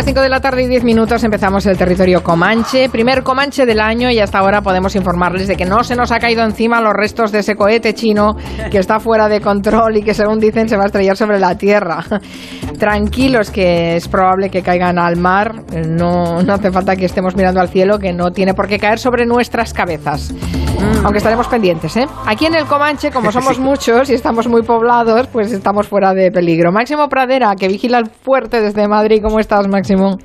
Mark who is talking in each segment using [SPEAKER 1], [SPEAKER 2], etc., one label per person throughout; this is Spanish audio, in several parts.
[SPEAKER 1] Las 5 de la tarde y 10 minutos, empezamos el territorio Comanche, primer Comanche del año y hasta ahora podemos informarles de que no se nos ha caído encima los restos de ese cohete chino que está fuera de control y que según dicen se va a estrellar sobre la Tierra. Tranquilos que es probable que caigan al mar, no, no hace falta que estemos mirando al cielo, que no tiene por qué caer sobre nuestras cabezas. Mm. Aunque estaremos pendientes, ¿eh? Aquí en el Comanche, como somos muchos y estamos muy poblados, pues estamos fuera de peligro. Máximo Pradera, que vigila el fuerte desde Madrid, ¿cómo estás, Máximo?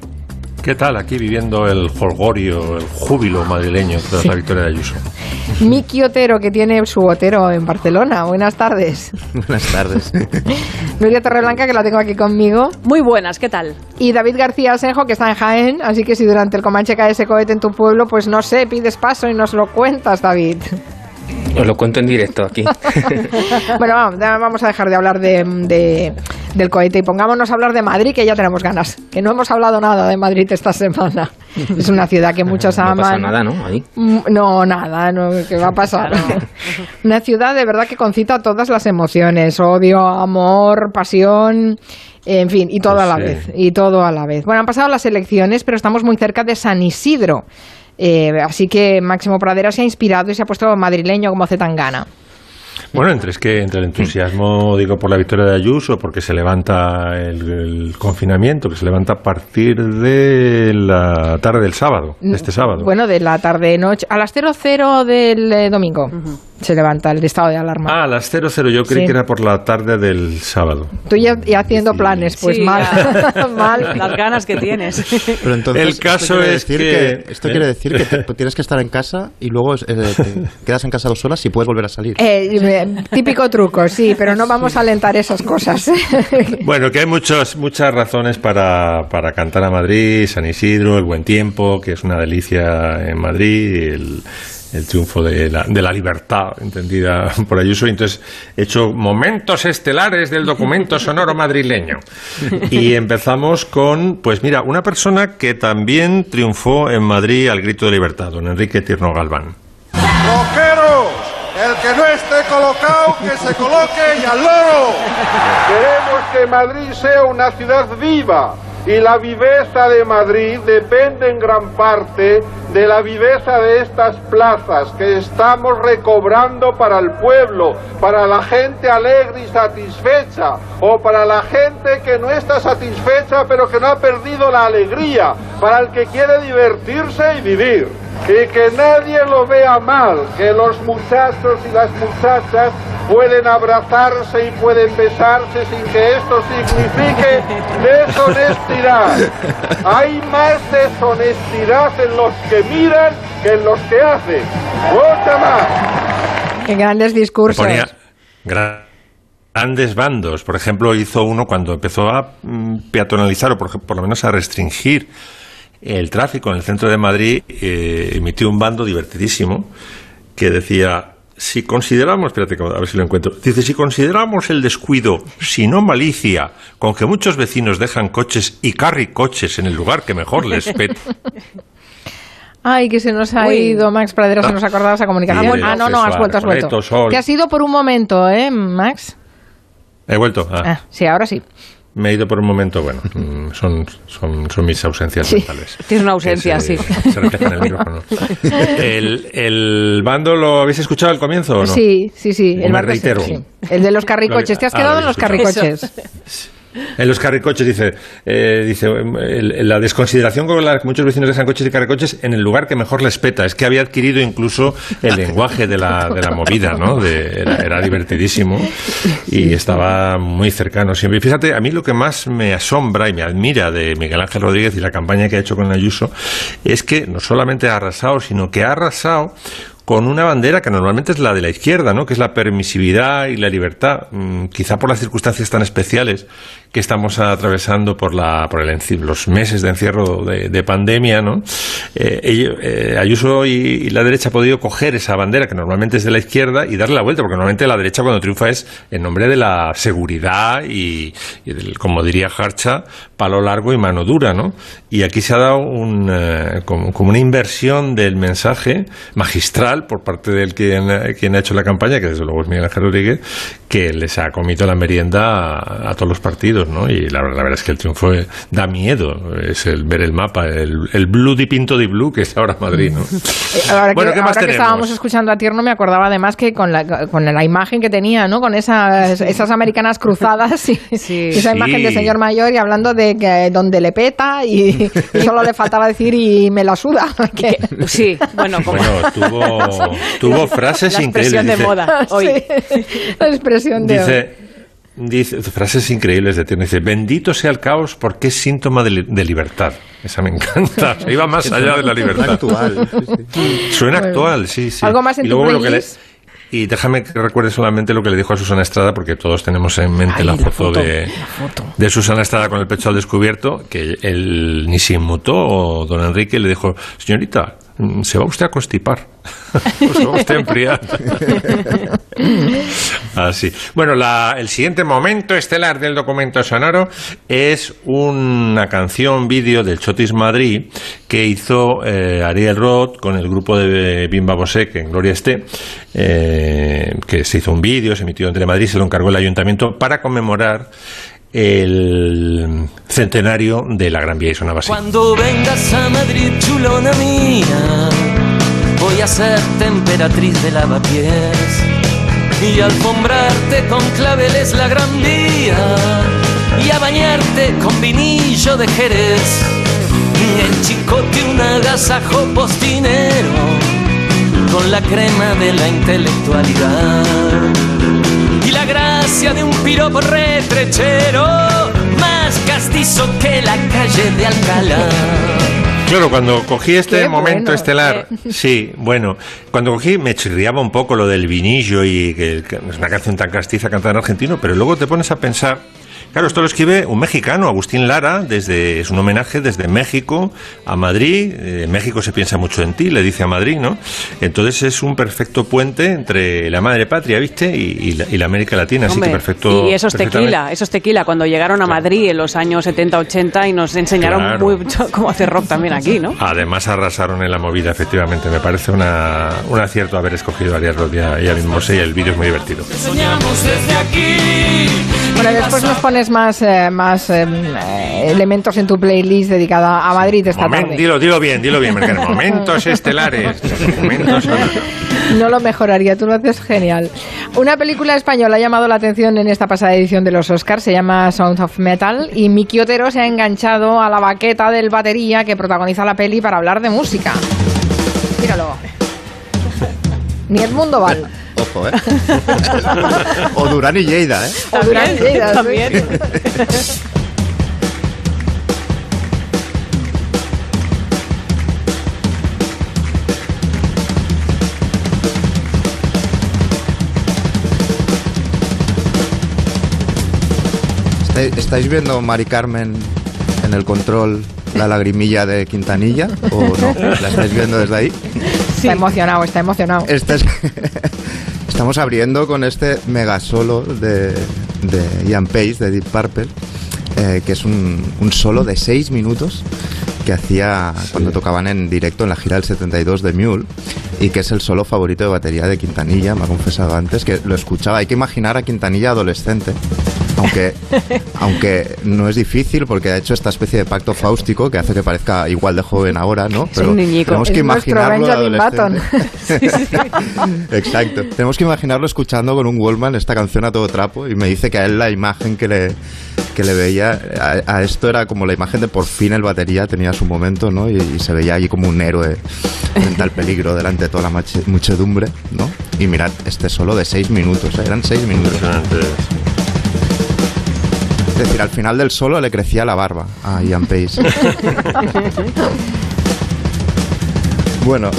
[SPEAKER 2] ¿Qué tal? Aquí viviendo el folgorio, el júbilo madrileño tras la victoria de Ayuso.
[SPEAKER 1] Miki Otero, que tiene su Otero en Barcelona. Buenas tardes.
[SPEAKER 3] Buenas tardes.
[SPEAKER 1] Nuria Torreblanca, que la tengo aquí conmigo.
[SPEAKER 4] Muy buenas, ¿qué tal?
[SPEAKER 1] Y David García Asenjo, que está en Jaén. Así que si durante el Comanche cae ese cohete en tu pueblo, pues no sé, pides paso y nos lo cuentas, David.
[SPEAKER 3] Os lo cuento en directo aquí.
[SPEAKER 1] bueno, vamos, a dejar de hablar de, del cohete y pongámonos a hablar de Madrid, que ya tenemos ganas. Que no hemos hablado nada de Madrid esta semana. Es una ciudad que muchos aman. No
[SPEAKER 3] pasa nada, ¿no?
[SPEAKER 1] Mm, no, nada, no, ¿qué va a pasar? Una ciudad de verdad que concita todas las emociones: odio, amor, pasión. En fin, y todo pues a la vez, y todo a la vez. Bueno, han pasado las elecciones, pero estamos muy cerca de San Isidro. Eh, así que Máximo Pradera se ha inspirado y se ha puesto madrileño como gana
[SPEAKER 2] Bueno, entre, es que entre el entusiasmo, digo, por la victoria de Ayuso, porque se levanta el, confinamiento, que se levanta a partir de la tarde del sábado, de este sábado.
[SPEAKER 1] Bueno, de la tarde-noche, a las 00 del eh, domingo se levanta el estado de alarma.
[SPEAKER 2] Ah, a las 00, yo creí que era por la tarde del sábado.
[SPEAKER 1] Tú ya, haciendo planes, pues mal, mal.
[SPEAKER 4] Las ganas que tienes.
[SPEAKER 2] Pero entonces, el caso es que,
[SPEAKER 3] Esto quiere decir que tienes que estar en casa y luego eh, quedas en casa dos horas y puedes volver a salir.
[SPEAKER 1] Eh, típico truco, sí, pero no vamos a alentar esas cosas.
[SPEAKER 2] bueno, que hay muchos, muchas razones para, para cantar a Madrid, San Isidro, el buen tiempo, que es una delicia en Madrid, el el triunfo de la, de la libertad, entendida por Ayuso. Y entonces he hecho momentos estelares del documento sonoro madrileño. Y empezamos con, pues mira, una persona que también triunfó en Madrid al grito de libertad, don Enrique Tirno Galván.
[SPEAKER 5] ¡Roqueros! El que no esté colocado, que se coloque y al loro. Queremos que Madrid sea una ciudad viva y la viveza de Madrid depende en gran parte de la viveza de estas plazas que estamos recobrando para el pueblo, para la gente alegre y satisfecha, o para la gente que no está satisfecha pero que no ha perdido la alegría, para el que quiere divertirse y vivir. Y que nadie lo vea mal, que los muchachos y las muchachas pueden abrazarse y pueden besarse sin que esto signifique deshonestidad. Hay más deshonestidad en los que miran que en los que hacen. Mucha más.
[SPEAKER 1] Qué grandes discursos.
[SPEAKER 2] grandes bandos. Por ejemplo, hizo uno cuando empezó a mm, peatonalizar o por, por lo menos a restringir el tráfico en el centro de Madrid, eh, emitió un bando divertidísimo que decía si consideramos, espérate, a ver si lo encuentro, dice, si consideramos el descuido, si no malicia, con que muchos vecinos dejan coches y carricoches en el lugar que mejor les peta.
[SPEAKER 1] Ay, que se nos ha ido, Max Pradera, se nos ha acordado esa comunicación. ah, no, no, has vuelto, has vuelto. Que ha sido por un momento, ¿eh, Max?
[SPEAKER 2] He vuelto. Ah.
[SPEAKER 1] ah sí, ahora sí.
[SPEAKER 2] Me he ido por un momento, bueno, mm, son, son, son mis ausencias mentales.
[SPEAKER 4] Tienes una ausencia, sí.
[SPEAKER 2] Se refleja en el micrófono. El, el, bando lo habéis escuchado al comienzo o no?
[SPEAKER 1] Sí, sí, sí.
[SPEAKER 2] El me reitero.
[SPEAKER 1] El de los carricoches. ¿Te has quedado en los carricoches?
[SPEAKER 2] En los carricoches dice, eh, dice la desconsideración con la que muchos vecinos dejan coches y carricoches en el lugar que mejor les peta. Es que había adquirido incluso el lenguaje de la, de la movida, ¿no? era, divertidísimo y estaba muy cercano siempre. Y fíjate, a mí lo que más me asombra y me admira de Miguel Ángel Rodríguez y la campaña que ha hecho con Ayuso es que no solamente ha arrasado, sino que ha arrasado con una bandera que normalmente es la de la izquierda, ¿no? que es la permisividad y la libertad, mm, quizá por las circunstancias tan especiales que estamos atravesando por, la, por el, los meses de encierro de, pandemia, ¿no? Eh, eh, Ayuso y, la derecha ha podido coger esa bandera que normalmente es de la izquierda y darle la vuelta, porque normalmente la derecha cuando triunfa es en nombre de la seguridad y, como diría Harcha, palo largo y mano dura, ¿no? Y aquí se ha dado un, eh, como, una inversión del mensaje magistral por parte del quien, quien ha hecho la campaña, que desde luego es Miguel Ángel Rodríguez, que les ha comido la merienda a todos los partidos Y la, la verdad es que el triunfo eh, da miedo, es el ver el mapa, el, el blue di pinto di blue que es ahora Madrid, ¿no?
[SPEAKER 1] Eh, Ahora,
[SPEAKER 2] Bueno,
[SPEAKER 1] que,
[SPEAKER 2] ¿qué más
[SPEAKER 1] que
[SPEAKER 2] tenemos?
[SPEAKER 1] estábamos escuchando a Tierno me acordaba además que con la, con la imagen que tenía, ¿no? Con esas, esas americanas cruzadas y,
[SPEAKER 4] Sí.
[SPEAKER 1] y esa
[SPEAKER 2] Sí.
[SPEAKER 1] imagen de señor mayor y hablando de que donde le peta y, y solo le faltaba decir y me la suda. que-
[SPEAKER 4] Sí, bueno, como
[SPEAKER 2] Bueno, tuvo, tuvo frases
[SPEAKER 4] la
[SPEAKER 2] increíbles.
[SPEAKER 4] expresión de
[SPEAKER 2] dice-
[SPEAKER 4] moda hoy.
[SPEAKER 1] Sí, la expresión de hoy.
[SPEAKER 2] Dice, frases increíbles de Tierno. Dice, bendito sea el caos porque es síntoma de, li- de libertad. Esa me encanta. O sea, iba más allá de la libertad.
[SPEAKER 3] actual. sí, sí.
[SPEAKER 2] Suena actual, sí, sí.
[SPEAKER 1] ¿Algo más en
[SPEAKER 2] y
[SPEAKER 1] tu
[SPEAKER 2] luego lo que le-
[SPEAKER 1] playlist?
[SPEAKER 2] Y déjame que recuerde solamente lo que le dijo a Susana Estrada, porque todos tenemos en mente
[SPEAKER 1] Ay,
[SPEAKER 2] la,
[SPEAKER 1] la
[SPEAKER 2] foto
[SPEAKER 1] foto,
[SPEAKER 2] de,
[SPEAKER 1] la foto.
[SPEAKER 2] de Susana Estrada con el pecho al descubierto, que él ni se inmutó, o don Enrique le dijo, señorita, se va usted a constipar, se va usted a enfriar. Así. Bueno, la- el siguiente momento estelar del documento sonoro es una canción vídeo del Chotis Madrid que hizo eh, Ariel Roth con el grupo de Bimba Bosé, que en Gloria esté, eh, que se hizo un vídeo, se emitió en Telemadrid, se lo encargó el ayuntamiento para conmemorar el centenario de la Gran Vía y sonaba así.
[SPEAKER 6] Cuando vengas a Madrid, chulona mía, voy a ser temperatriz de lavapiés y alfombrarte con claveles la gran vía y a bañarte con vinillo de Jerez y el chicote un agasajo postinero con la crema de la intelectualidad la gracia de un piropo retrechero más castizo que la calle de Alcalá.
[SPEAKER 2] Claro, cuando cogí este
[SPEAKER 1] Qué
[SPEAKER 2] momento
[SPEAKER 1] bueno,
[SPEAKER 2] estelar, sí, bueno, cuando cogí me chirriaba un poco lo del vinillo y que, que es una canción tan castiza cantada en argentino, pero luego te pones a pensar, claro, esto lo escribe un mexicano, Agustín Lara, desde es un homenaje desde México a Madrid, eh, en México se piensa mucho en ti, le dice a Madrid, ¿no? Entonces es un perfecto puente entre la madre patria, ¿viste? Y, y la, y la América Latina, así
[SPEAKER 4] Hombre,
[SPEAKER 2] que perfecto.
[SPEAKER 4] y eso es
[SPEAKER 2] perfectamente.
[SPEAKER 4] tequila, eso es tequila. Cuando llegaron a Madrid en los años 70-80 y nos enseñaron
[SPEAKER 2] Claro.
[SPEAKER 4] mucho cómo hacer rock también aquí, ¿no?
[SPEAKER 2] Además arrasaron en la movida, efectivamente. Me parece una, un acierto haber escogido a Arias Roth y a, y el vídeo es muy divertido.
[SPEAKER 6] Soñamos desde aquí.
[SPEAKER 1] Bueno, después nos pones más, eh, más eh, eh, elementos en tu playlist dedicada a Madrid esta
[SPEAKER 2] Momen-
[SPEAKER 1] tarde.
[SPEAKER 2] dilo, dilo bien, dilo bien, Mercado. Momentos estelares. Momentos.
[SPEAKER 1] No lo mejoraría, tú lo haces genial. Una película española ha llamado la atención en esta pasada edición de los Oscars, se llama Sound of Metal, y Miki Otero se ha enganchado a la baqueta del batería que protagoniza la peli para hablar de música. Míralo. Ni Edmundo Val.
[SPEAKER 3] Ojo, ¿eh? o Durán y Lleida, ¿eh?
[SPEAKER 1] O Durán Lleida, sí.
[SPEAKER 4] También.
[SPEAKER 3] ¿Estáis, viendo Mari Carmen en el control la lagrimilla de Quintanilla? ¿O no? ¿La estáis viendo desde ahí?
[SPEAKER 1] Está emocionado, está emocionado.
[SPEAKER 3] Este es- Estamos abriendo con este mega solo de, de Ian Pace, de Deep Purple, eh, que es un, un solo de 6 minutos que hacía cuando tocaban en directo en la gira del 72 de Mule y que es el solo favorito de batería de Quintanilla, me ha confesado antes, que lo escuchaba. Hay que imaginar a Quintanilla adolescente. Aunque, aunque no es difícil porque ha hecho esta especie de pacto fáustico que hace que parezca igual de joven ahora, ¿no?
[SPEAKER 4] Niñico.
[SPEAKER 3] tenemos que imaginarlo adolescente. Exacto. Tenemos que imaginarlo escuchando con un Wallman esta canción a todo trapo y me dice que a él la imagen que le, que le veía a, a esto era como la imagen de por fin el batería tenía su momento, ¿no? Y, y se veía allí como un héroe frente al peligro delante de toda la mache- muchedumbre, ¿no? Y mirad, este solo de seis minutos, ¿eh? eran seis minutos. Es decir, al final del solo le crecía la barba a Ian Pace. bueno,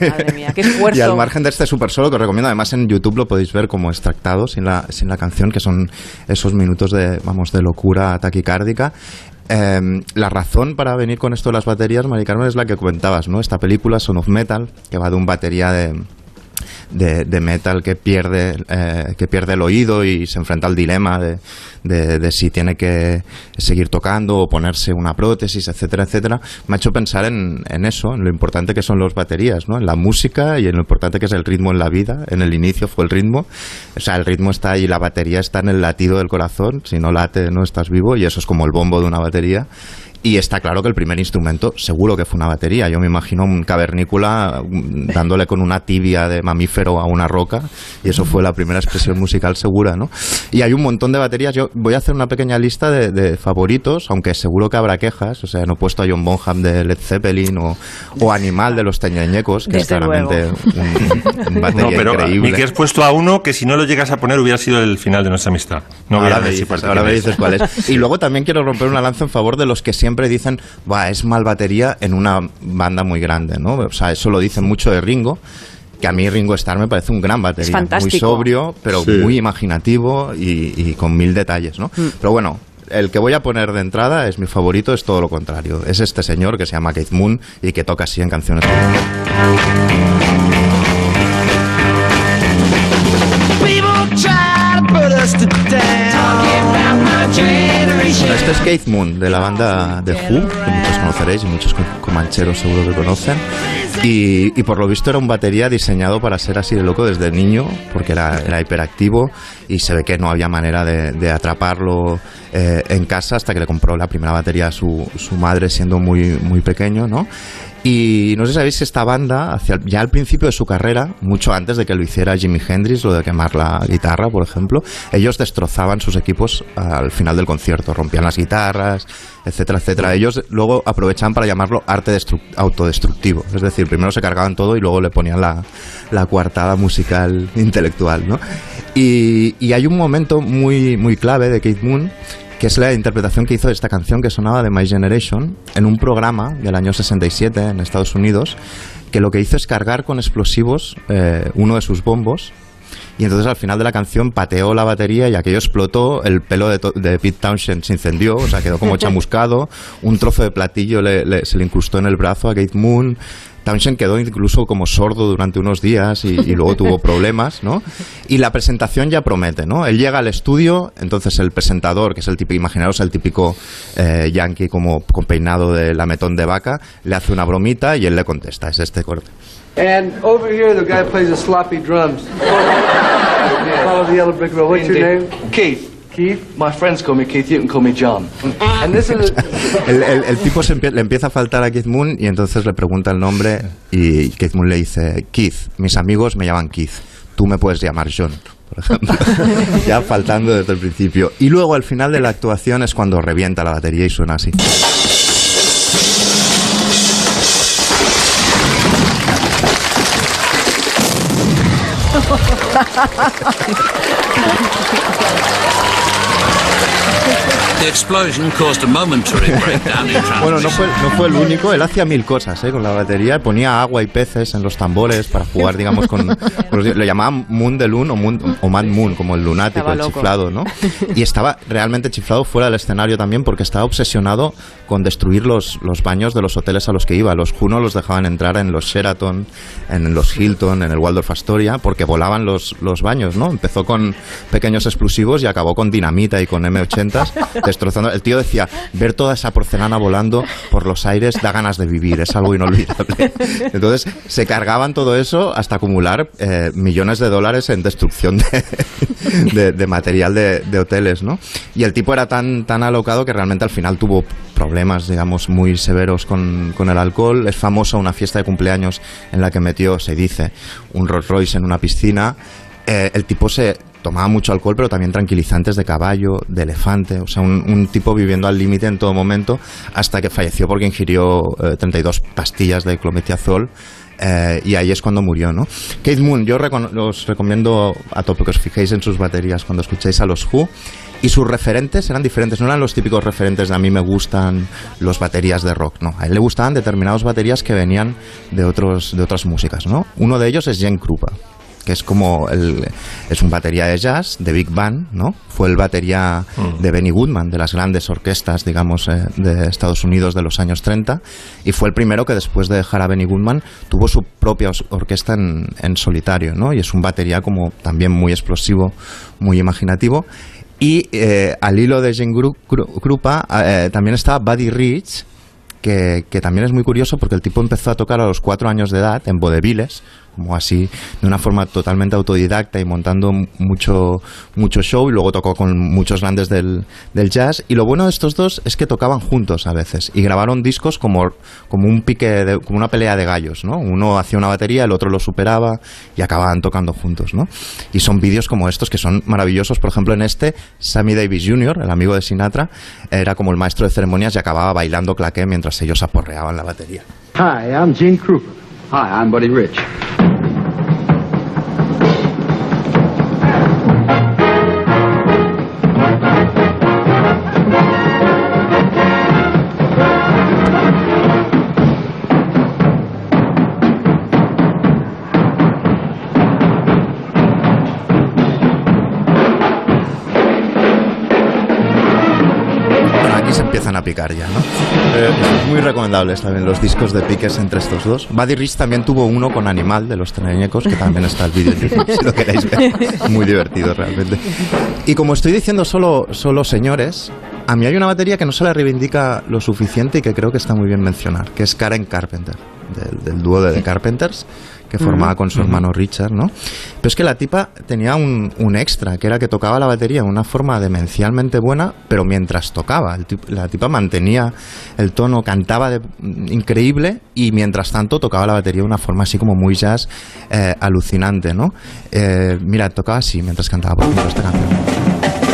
[SPEAKER 4] Madre mía, qué esfuerzo.
[SPEAKER 3] y al margen de este super solo que os recomiendo, además en YouTube lo podéis ver como extractado sin la, sin la canción, que son esos minutos de, vamos, de locura taquicárdica. Eh, la razón para venir con esto de las baterías, Mari Carmen, es la que comentabas, ¿no? Esta película, Son of Metal, que va de un batería de, de, metal que pierde, eh, que pierde el oído y se enfrenta al dilema de, de, si tiene que seguir tocando o ponerse una prótesis, etcétera, etcétera, me ha hecho pensar en, en eso, en lo importante que son las baterías, ¿no? En la música y en lo importante que es el ritmo en la vida. En el inicio fue el ritmo, o sea, el ritmo está ahí, la batería está en el latido del corazón, si no late no estás vivo y eso es como el bombo de una batería. Y está claro que el primer instrumento seguro que fue una batería. Yo me imagino un cavernícola mm, dándole con una tibia de mamífero a una roca y eso fue la primera expresión musical segura, ¿no? Y hay un montón de baterías. Yo voy a hacer una pequeña lista de, de favoritos, aunque seguro que habrá quejas. O sea, no he puesto a John Bonham de Led Zeppelin o, o Animal de los Teñañecos, que es
[SPEAKER 4] Desde
[SPEAKER 3] claramente un, un batería
[SPEAKER 2] No, pero
[SPEAKER 3] increíble.
[SPEAKER 2] que has puesto a uno que si no lo llegas a poner hubiera sido el final de nuestra amistad. No
[SPEAKER 3] ahora, me dices, ahora me dices cuál es. Y luego también quiero romper una lanza en favor de los que siempre dicen, va, es mal batería en una banda muy grande, ¿no? O sea, eso lo dicen mucho de Ringo. Que a mí Ringo Starr me parece un gran batería.
[SPEAKER 4] Es fantástico.
[SPEAKER 3] Muy sobrio, pero
[SPEAKER 2] Sí.
[SPEAKER 3] muy imaginativo y, y con mil detalles, ¿no? Pero bueno, el que voy a poner de entrada es mi favorito, es todo lo contrario. Es este señor que se llama Keith Moon y que toca así en canciones. Bueno, este es Keith Moon, de la banda The Who, que muchos conoceréis y muchos co- comancheros seguro que conocen. Y, y por lo visto era un batería diseñado para ser así de loco desde niño, porque era, era hiperactivo y se ve que no había manera de, de atraparlo eh, en casa hasta que le compró la primera batería a su, su madre siendo muy, muy pequeño, ¿no? Y no sé si sabéis esta banda, hacia, ya al principio de su carrera, mucho antes de que lo hiciera Jimi Hendrix, lo de quemar la guitarra, por ejemplo, ellos destrozaban sus equipos al final del concierto, rompían las guitarras, etcétera, etcétera. Ellos luego aprovechaban para llamarlo arte destru- autodestructivo, es decir, primero se cargaban todo y luego le ponían la, la coartada musical intelectual, ¿no? Y, y hay un momento muy, muy clave de Keith Moon que es la interpretación que hizo de esta canción que sonaba de My Generation en un programa del año 67 en Estados Unidos, que lo que hizo es cargar con explosivos eh, uno de sus bombos. Y entonces al final de la canción pateó la batería y aquello explotó, el pelo de, de Pete Townshend se incendió, o sea, quedó como chamuscado, un trozo de platillo le- le- se le incrustó en el brazo a Kate Moon, Townshend quedó incluso como sordo durante unos días y, y luego tuvo problemas, ¿no? Y la presentación ya promete, ¿no? Él llega al estudio, entonces el presentador, que es el típico, imaginaros el típico eh, yankee como con peinado de lametón de vaca, le hace una bromita y él le contesta, es este corte.
[SPEAKER 7] And over here, the guy plays the sloppy drums. Follow the yellow brick road. What's your name?
[SPEAKER 8] Keith.
[SPEAKER 7] Keith.
[SPEAKER 8] My friends call me Keith. You can call me John.
[SPEAKER 7] And this is a,
[SPEAKER 3] El, el- el tipo se empie- le empieza a faltar a Keith Moon y entonces le pregunta el nombre y Keith Moon le dice, Keith, mis amigos me llaman Keith, tú me puedes llamar John. Por ejemplo, ya faltando desde el principio. Y luego al final de la actuación es cuando revienta la batería y suena así. Bueno, no fue, no fue el único, él hacía mil cosas ¿eh? con la batería, ponía agua y peces en los tambores para jugar, digamos, con... con los- le llamaban Moon de Loon o, Moon, o Mad Moon, como el lunático, el chiflado, ¿no? Y estaba realmente chiflado fuera del escenario también porque estaba obsesionado con destruir los, los baños de los hoteles a los que iba. Los Juno los dejaban entrar en los Sheraton, en los Hilton, en el Waldorf Astoria, porque volaban los, los baños, ¿no? Empezó con pequeños explosivos y acabó con dinamita y con M80s, destrozando. El tío decía, ver toda esa porcelana volando por los aires da ganas de vivir, es algo inolvidable. Entonces, se cargaban todo eso hasta acumular eh, millones de dólares en destrucción de, de- de material de, de hoteles, ¿no? Y el tipo era tan, tan alocado que realmente al final tuvo problemas, digamos, muy severos con, con el alcohol. Es famosa una fiesta de cumpleaños en la que metió, se dice, un Rolls Royce en una piscina. Eh, el tipo se tomaba mucho alcohol, pero también tranquilizantes de caballo, de elefante, o sea, un, tipo viviendo al límite en todo momento, hasta que falleció porque ingirió eh, 32 pastillas de clometriazol. eh, y ahí es cuando murió, ¿no? Keith Moon, yo os recomiendo a tope que os fijéis en sus baterías cuando escuchéis a los Who. Y sus referentes eran diferentes, no eran los típicos referentes de a mí me gustan los baterías de rock, no. A él le gustaban determinados baterías que venían de, otros, de otras músicas, ¿no? Uno de ellos es Jen Krupa. Que es como el, es un batería de jazz de big band, ¿no? Fue el batería
[SPEAKER 2] Mm.
[SPEAKER 3] de Benny Goodman, de las grandes orquestas, digamos, eh, de Estados Unidos de los años 30, y fue el primero que después de dejar a Benny Goodman tuvo su propia orquesta en, en solitario, ¿no? Y es un batería como también muy explosivo, muy imaginativo. Y eh, al hilo de Jane Gru- Gru- Krupa eh, también está Buddy Rich, que, que también es muy curioso porque el tipo empezó a tocar a los cuatro años de edad en vodeviles, como así, de una forma totalmente autodidacta y montando mucho, mucho show, y luego tocó con muchos grandes del, del jazz. Y lo bueno de estos dos es que tocaban juntos a veces y grabaron discos como, como un pique, de- como una pelea de gallos, ¿no? Uno hacía una batería, el otro lo superaba y acababan tocando juntos, ¿no? Y son vídeos como estos que son maravillosos. Por ejemplo, en este, Sammy Davis Jr., el amigo de Sinatra, era como el maestro de ceremonias y acababa bailando claqué mientras ellos aporreaban la batería.
[SPEAKER 9] Hi, I'm Gene Krupa. Hi, I'm Buddy Rich.
[SPEAKER 3] Aquí se empiezan a picar ya, ¿no? Muy recomendables también los discos de piques entre estos dos. Buddy Rich también tuvo uno con Animal de los Treñecos, que también está el vídeo si lo queréis ver. Muy divertido realmente. Y como estoy diciendo solo, solo señores, a mí hay una batería que no se le reivindica lo suficiente y que creo que está muy bien mencionar, que es Karen Carpenter, del, del dúo de The Carpenters que formaba con su hermano Richard, ¿no? Pero es que la tipa tenía un, un extra, que era que tocaba la batería de una forma demencialmente buena, pero mientras tocaba. El la tipa mantenía el tono, cantaba de- increíble y mientras tanto tocaba la batería de una forma así como muy jazz eh, alucinante, ¿no? Eh, mira, tocaba así mientras cantaba, por ejemplo, esta canción.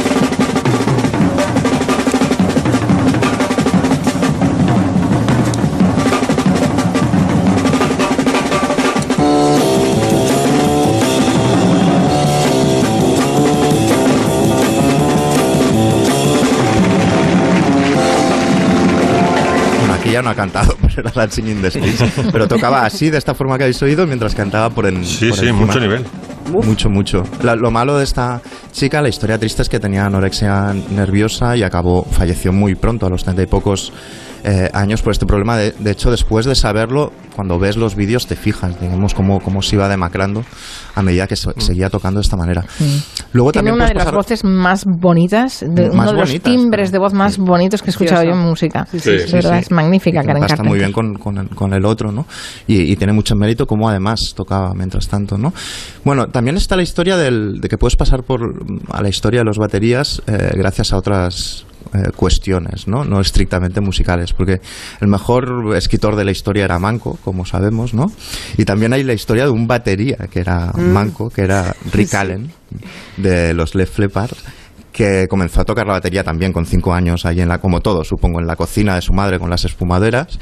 [SPEAKER 3] No ha cantado, pero era Dancing in the Streets. Pero tocaba así, de esta forma que habéis oído, mientras cantaba por en.
[SPEAKER 2] Sí,
[SPEAKER 3] por
[SPEAKER 2] sí,
[SPEAKER 3] encima.
[SPEAKER 2] mucho nivel.
[SPEAKER 3] Mucho, mucho. La- lo malo de esta chica, la historia triste es que tenía anorexia nerviosa y acabó, falleció muy pronto, a los treinta y pocos eh, años, por este problema. De, de hecho, después de saberlo, cuando ves los vídeos te fijas, digamos, cómo, cómo se iba demacrando a medida que se- seguía tocando de esta manera. Luego
[SPEAKER 1] Tiene
[SPEAKER 3] también
[SPEAKER 1] una de las voces más bonitas, de,
[SPEAKER 3] Más
[SPEAKER 1] uno de los timbres de voz más bonitos que he escuchado yo en música.
[SPEAKER 3] Sí, sí,
[SPEAKER 1] Es
[SPEAKER 3] sí,
[SPEAKER 1] verdad,
[SPEAKER 3] sí.
[SPEAKER 1] es magnífica, Karen
[SPEAKER 3] Está muy bien con, con el, con el otro, ¿no? Y, y tiene mucho mérito como además tocaba mientras tanto, ¿no? Bueno, también está la historia del, de que puedes pasar por a la historia de los baterías eh, gracias a otras eh, cuestiones, ¿no? No estrictamente musicales, porque el mejor escritor de la historia era Manco, como sabemos, ¿no? Y también hay la historia de un batería que era
[SPEAKER 10] Mm.
[SPEAKER 3] Manco, que era Rick
[SPEAKER 10] Sí.
[SPEAKER 3] Allen, de los Left Flippers que comenzó a tocar la batería también con cinco años, ahí en la, como todo, supongo, en la cocina de su madre con las espumaderas.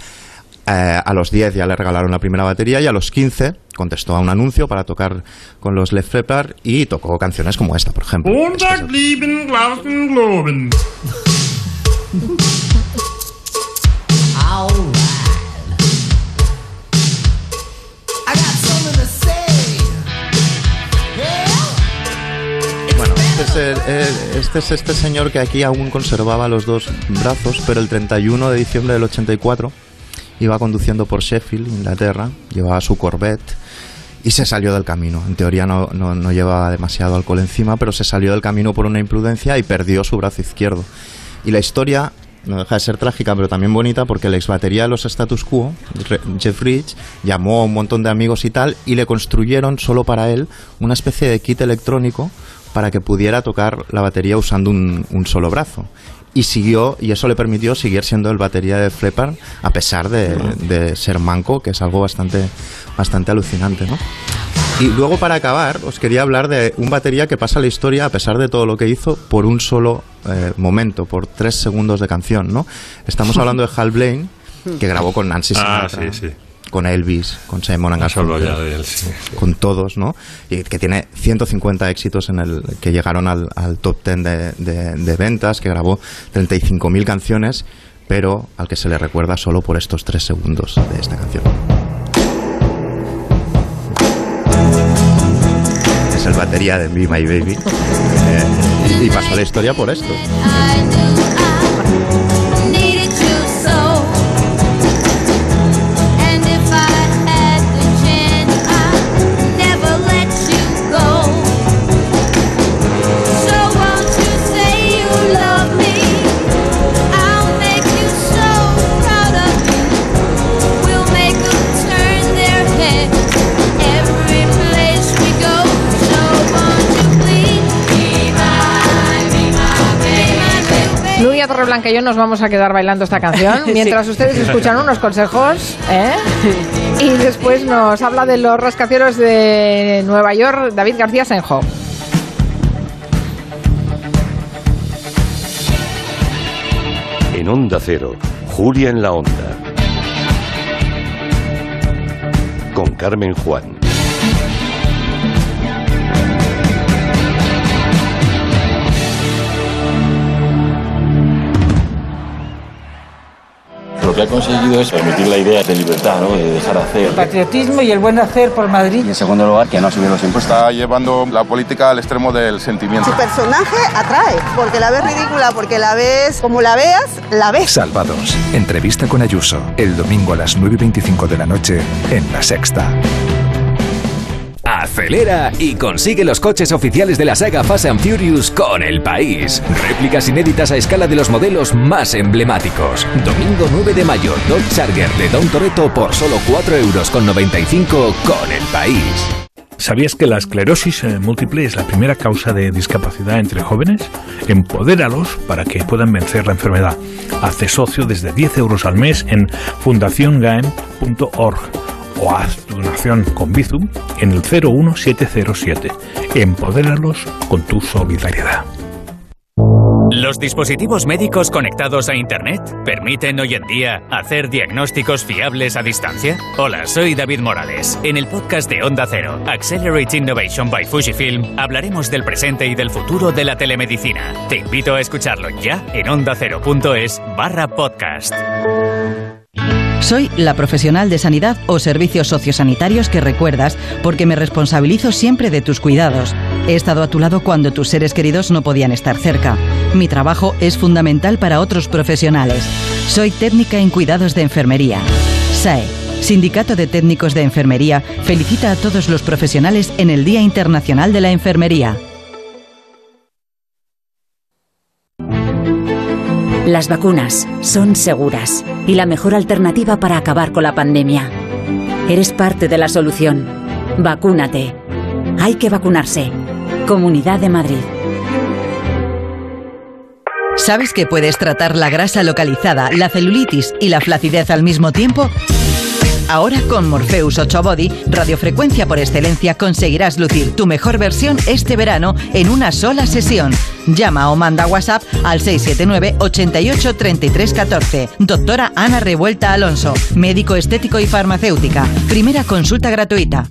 [SPEAKER 3] Eh, a los 10 ya le regalaron la primera batería y a los 15 contestó a un anuncio para tocar con los Left Flippers y tocó canciones como esta, por ejemplo. Bueno, este es, el- este es este señor que aquí aún conservaba los dos brazos, pero el 31 de diciembre del 84 iba conduciendo por Sheffield, Inglaterra, llevaba su Corvette y se salió del camino. En teoría no, no, no llevaba demasiado alcohol encima, pero se salió del camino por una imprudencia y perdió su brazo izquierdo. Y la historia no deja de ser trágica, pero también bonita, porque el ex batería de los Status Quo, Jeff Rich, llamó a un montón de amigos y tal, y le construyeron solo para él una especie de kit electrónico para que pudiera tocar la batería usando un, un solo brazo. Y siguió, y eso le permitió seguir siendo el batería de Flepper a pesar de, de ser manco, que es algo bastante, bastante alucinante, ¿no? Y luego para acabar, os quería hablar de un batería que pasa la historia, a pesar de todo lo que hizo, por un solo eh, momento, por tres segundos de canción, ¿no? Estamos hablando de Hal Blaine, que grabó con Nancy
[SPEAKER 2] Ah,
[SPEAKER 3] Sinatra,
[SPEAKER 2] sí, sí.
[SPEAKER 3] Con Elvis, con Simon and Garfunkel,
[SPEAKER 2] ya de él, sí, sí.
[SPEAKER 3] con todos, ¿no? Y que tiene 150 éxitos en el que llegaron al, al top 10 de, de- de ventas, que grabó 35.000 canciones, pero al que se le recuerda solo por estos tres segundos de esta canción.
[SPEAKER 11] es el batería de Be My Baby. Eh, y, y pasó la historia por esto.
[SPEAKER 1] Y yo nos vamos a quedar bailando esta canción mientras ustedes escuchan unos consejos ¿eh? y después nos habla de los rascacielos de Nueva York David García Senjo.
[SPEAKER 12] En Onda Cero, Julia en la Onda. Con Carmen Juan.
[SPEAKER 13] Lo que ha conseguido es permitir la idea de libertad, ¿no? de dejar hacer.
[SPEAKER 14] El patriotismo y el buen hacer por Madrid.
[SPEAKER 13] Y en segundo lugar, que no ha subido los impuestos.
[SPEAKER 15] Está llevando la política al extremo del sentimiento.
[SPEAKER 16] Su personaje atrae, porque la ves ridícula, porque la ves como la veas, la ves.
[SPEAKER 17] Salvados. Entrevista con Ayuso. El domingo a las 9.25 de la noche en La Sexta.
[SPEAKER 18] Acelera y consigue los coches oficiales de la saga Fast and Furious con el país. Réplicas inéditas a escala de los modelos más emblemáticos. Domingo 9 de mayo, Dodge Charger de Don Toretto por solo 4 euros con 95 con el país.
[SPEAKER 19] ¿Sabías que la esclerosis eh, múltiple es la primera causa de discapacidad entre jóvenes? Empodéralos para que puedan vencer la enfermedad. Hace socio desde 10 euros al mes en fundaciongaem.org o haz tu donación con Bizum en el 01707. Empodéralos con tu solidaridad.
[SPEAKER 20] ¿Los dispositivos médicos conectados a Internet permiten hoy en día hacer diagnósticos fiables a distancia? Hola, soy David Morales. En el podcast de Onda Cero, Accelerate Innovation by Fujifilm, hablaremos del presente y del futuro de la telemedicina. Te invito a escucharlo ya en ondacero.es barra podcast.
[SPEAKER 21] Soy la profesional de sanidad o servicios sociosanitarios que recuerdas porque me responsabilizo siempre de tus cuidados. He estado a tu lado cuando tus seres queridos no podían estar cerca. Mi trabajo es fundamental para otros profesionales. Soy técnica en cuidados de enfermería. SAE, Sindicato de Técnicos de Enfermería, felicita a todos los profesionales en el Día Internacional de la Enfermería.
[SPEAKER 22] Las vacunas son seguras y la mejor alternativa para acabar con la pandemia. Eres parte de la solución. Vacúnate. Hay que vacunarse. Comunidad de Madrid.
[SPEAKER 21] ¿Sabes que puedes tratar la grasa localizada, la celulitis y la flacidez al mismo tiempo? Ahora con Morpheus 8 Body, radiofrecuencia por excelencia, conseguirás lucir tu mejor versión este verano en una sola sesión. Llama o manda WhatsApp al 679 88 33 14. Doctora Ana Revuelta Alonso, médico estético y farmacéutica. Primera consulta gratuita.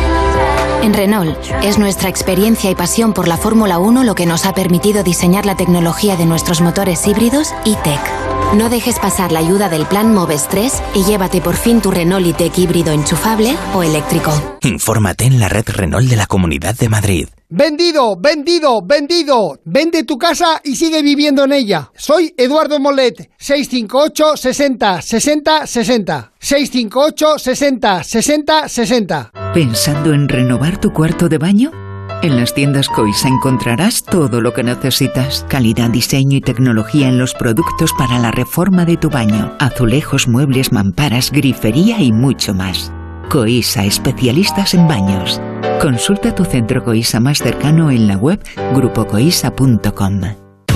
[SPEAKER 23] En Renault es nuestra experiencia y pasión por la Fórmula 1 lo que nos ha permitido diseñar la tecnología de nuestros motores híbridos e-Tech. No dejes pasar la ayuda del plan Moves 3 y llévate por fin tu Renault e-Tech híbrido enchufable o eléctrico.
[SPEAKER 24] Infórmate en la red Renault de la Comunidad de Madrid.
[SPEAKER 25] Vendido, vendido, vendido. Vende tu casa y sigue viviendo en ella. Soy Eduardo Molet, 658 60 60 60. 658 60 60 60.
[SPEAKER 26] ¿Pensando en renovar tu cuarto de baño? En las tiendas Coisa encontrarás todo lo que necesitas. Calidad, diseño y tecnología en los productos para la reforma de tu baño. Azulejos, muebles, mamparas, grifería y mucho más. Coisa, especialistas en baños. Consulta tu centro Coisa más cercano en la web grupocoisa.com.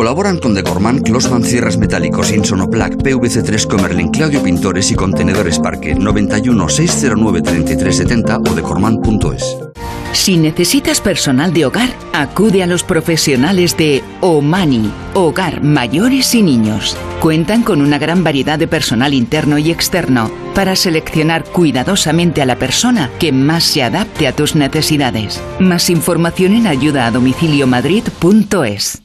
[SPEAKER 27] Colaboran con Decorman, Closman Cierres Metálicos, Insonoplac, PVC3 Comerlin, Claudio Pintores y Contenedores Parque 91 609 3370 o decorman.es.
[SPEAKER 26] Si necesitas personal de hogar, acude a los profesionales de Omani, Hogar Mayores y Niños. Cuentan con una gran variedad de personal interno y externo para seleccionar cuidadosamente a la persona que más se adapte a tus necesidades. Más información en ayudaadomiciliomadrid.es.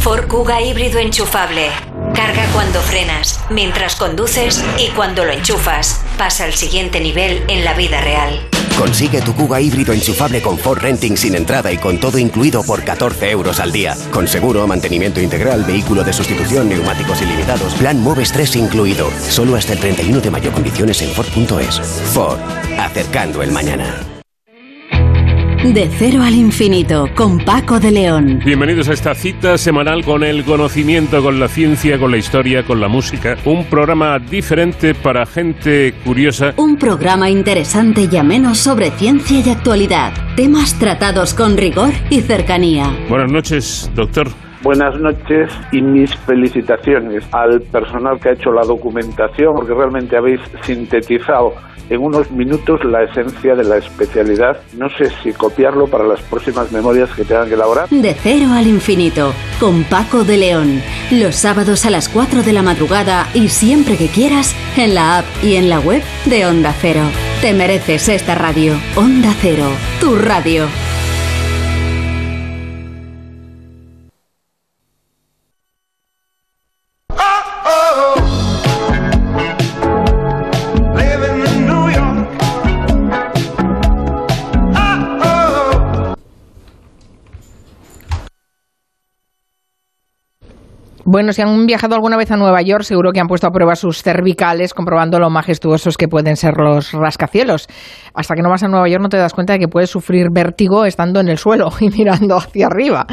[SPEAKER 28] Ford Kuga híbrido enchufable. Carga cuando frenas, mientras conduces y cuando lo enchufas. Pasa al siguiente nivel en la vida real.
[SPEAKER 29] Consigue tu Kuga híbrido enchufable con Ford Renting sin entrada y con todo incluido por 14 euros al día. Con seguro, mantenimiento integral, vehículo de sustitución, neumáticos ilimitados, plan Moves 3 incluido. Solo hasta el 31 de mayo condiciones en Ford.es. Ford, acercando el mañana.
[SPEAKER 23] De cero al infinito, con Paco de León.
[SPEAKER 30] Bienvenidos a esta cita semanal con el conocimiento, con la ciencia, con la historia, con la música. Un programa diferente para gente curiosa.
[SPEAKER 23] Un programa interesante y ameno sobre ciencia y actualidad. Temas tratados con rigor y cercanía.
[SPEAKER 30] Buenas noches, doctor.
[SPEAKER 5] Buenas noches y mis felicitaciones al personal que ha hecho la documentación, porque realmente habéis sintetizado en unos minutos la esencia de la especialidad. No sé si copiarlo para las próximas memorias que tengan que elaborar.
[SPEAKER 23] De cero al infinito, con Paco de León. Los sábados a las 4 de la madrugada y siempre que quieras, en la app y en la web de Onda Cero. Te mereces esta radio. Onda Cero, tu radio.
[SPEAKER 1] Bueno, si han viajado alguna vez a Nueva York, seguro que han puesto a prueba sus cervicales, comprobando lo majestuosos que pueden ser los rascacielos. Hasta que no vas a Nueva York no te das cuenta de que puedes sufrir vértigo estando en el suelo y mirando hacia arriba.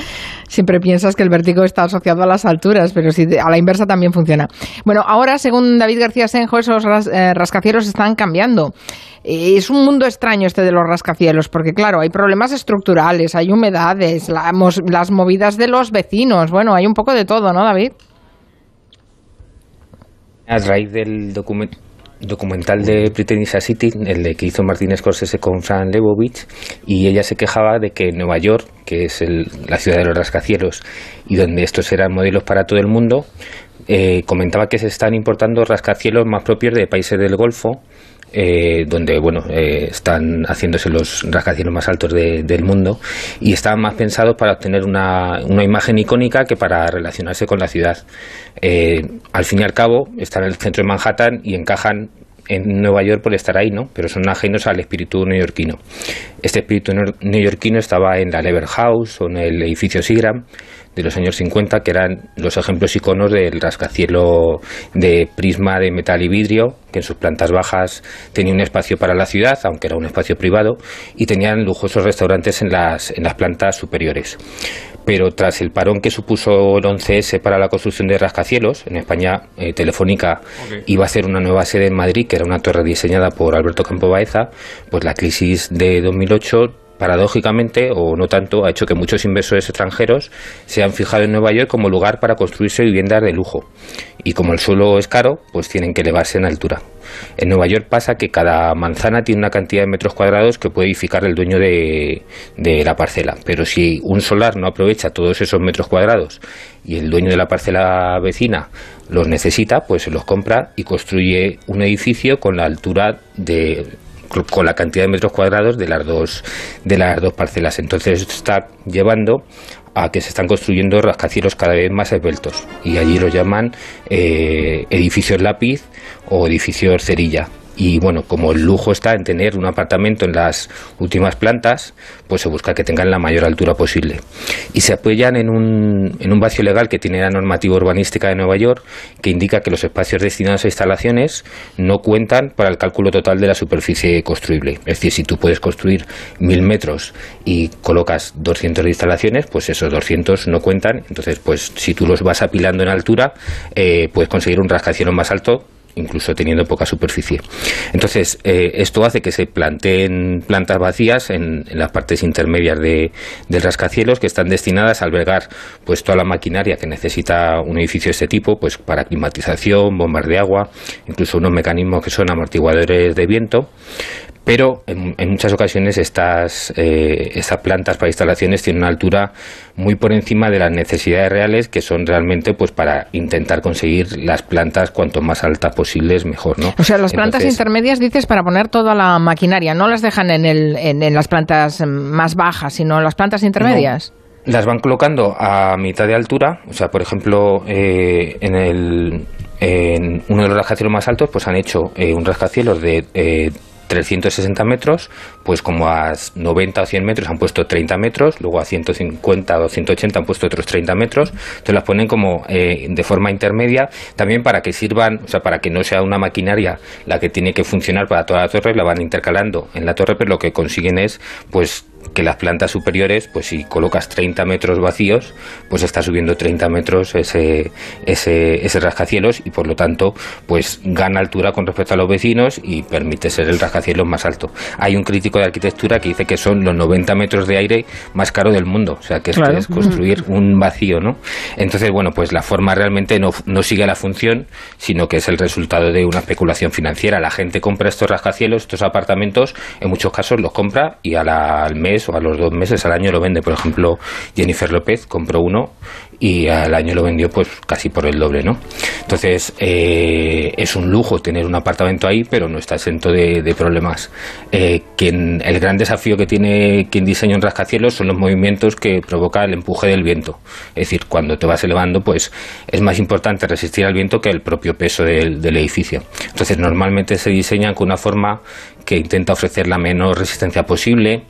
[SPEAKER 1] Siempre piensas que el vértigo está asociado a las alturas, pero si a la inversa también funciona. Bueno, ahora, según David García Senjo, esos eh, rascacielos están cambiando. Es un mundo extraño este de los rascacielos, porque claro, hay problemas estructurales, hay humedades, la, las movidas de los vecinos, bueno, hay un poco de todo, ¿no, David?
[SPEAKER 31] A raíz del documental de Pretending City, el de que hizo Martín Scorsese con Fran Lebowitz, y ella se quejaba de que Nueva York, que es el, la ciudad de los rascacielos y donde estos eran modelos para todo el mundo, eh, comentaba que se están importando rascacielos más propios de países del Golfo, eh, donde bueno eh, están haciéndose los rascacielos más altos de, del mundo y están más pensados para obtener una, una, imagen icónica que para relacionarse con la ciudad. Eh, al fin y al cabo, están en el centro de Manhattan y encajan en Nueva York por estar ahí, ¿no? Pero son ajenos al espíritu neoyorquino. Este espíritu neoyorquino estaba en la Lever House o en el edificio Sigram de los años 50, que eran los ejemplos iconos del rascacielo de prisma de metal y vidrio, que en sus plantas bajas tenía un espacio para la ciudad, aunque era un espacio privado, y tenían lujosos restaurantes en las, en las plantas superiores. Pero tras el parón que supuso el 11S para la construcción de rascacielos, en España eh, Telefónica okay. iba a hacer una nueva sede en Madrid, que era una torre diseñada por Alberto Campo Baeza, pues la crisis de 2008 paradójicamente, o no tanto, ha hecho que muchos inversores extranjeros se han fijado en Nueva York como lugar para construirse viviendas de lujo. Y como el suelo es caro, pues tienen que elevarse en altura. En Nueva York pasa que cada manzana tiene una cantidad de metros cuadrados que puede edificar el dueño de, de la parcela. Pero si un solar no aprovecha todos esos metros cuadrados y el dueño de la parcela vecina los necesita, pues se los compra y construye un edificio con la altura de con la cantidad de metros cuadrados de las dos de las dos parcelas. Entonces está llevando a que se están construyendo rascacielos cada vez más esbeltos y allí lo llaman eh, edificios lápiz o edificios cerilla. Y bueno, como el lujo está en tener un apartamento en las últimas plantas, pues se busca que tengan la mayor altura posible. Y se apoyan en un, en un vacío legal que tiene la normativa urbanística de Nueva York, que indica que los espacios destinados a instalaciones no cuentan para el cálculo total de la superficie construible. Es decir, si tú puedes construir mil metros y colocas 200 de instalaciones, pues esos 200 no cuentan. Entonces, pues si tú los vas apilando en altura, eh, puedes conseguir un rascacielos más alto incluso teniendo poca superficie. Entonces, eh, esto hace que se planteen plantas vacías en, las partes intermedias de, del rascacielos que están destinadas a albergar pues toda la maquinaria que necesita un edificio de este tipo, pues para climatización, bombas de agua, incluso unos mecanismos que son amortiguadores de viento pero en, muchas ocasiones estas, eh, estas plantas para instalaciones tienen una altura muy por encima de las necesidades reales que son realmente pues para intentar conseguir las plantas cuanto más altas posibles mejor no
[SPEAKER 1] o sea las plantas intermedias dices para poner toda la maquinaria no las dejan en, el, en, las plantas más bajas sino en las plantas intermedias.
[SPEAKER 31] Las van colocando a mitad de altura o sea por ejemplo eh, en el en uno de los rascacielos más altos pues han hecho eh, un rascacielos de eh, 360 metros, pues como a 90 o 100 metros han puesto 30 metros, luego a 150 o 180 han puesto otros 30 metros, entonces las ponen como eh, de forma intermedia, también para que sirvan, o sea, para que no sea una maquinaria la que tiene que funcionar para toda la torre, la van intercalando en la torre, pero lo que consiguen es, pues, que las plantas superiores, pues si colocas 30 metros vacíos, pues está subiendo 30 metros ese, ese, ese rascacielos y por lo tanto, pues gana altura con respecto a los vecinos y permite ser el rascacielos más alto. Hay un crítico de arquitectura que dice que son los 90 metros de aire más caro del mundo, o sea que esto es construir un vacío, ¿no? Entonces, bueno, pues la forma realmente no, no sigue la función, sino que es el resultado de una especulación financiera. La gente compra estos rascacielos, estos apartamentos, en muchos casos los compra y al mes o a los dos meses al año lo vende. Por ejemplo, Jennifer López compró uno y al año lo vendió pues casi por el doble, ¿no? Entonces eh, es un lujo tener un apartamento ahí, pero no está exento de, problemas. Eh, el gran desafío que tiene quien diseña un rascacielos son los movimientos que provoca el empuje del viento. Es decir, cuando te vas elevando, pues es más importante resistir al viento que el propio peso del, del edificio. Entonces normalmente se diseñan con una forma que intenta ofrecer la menor resistencia posible,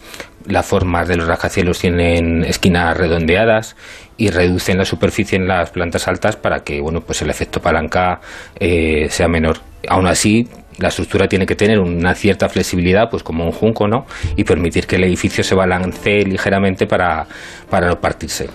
[SPEAKER 31] las formas de los rascacielos tienen esquinas redondeadas y reducen la superficie en las plantas altas para que bueno pues el efecto palanca eh, sea menor. Aún así, la estructura tiene que tener una cierta flexibilidad, pues como un junco, ¿no? Y permitir que el edificio se balancee ligeramente para, para no partirse.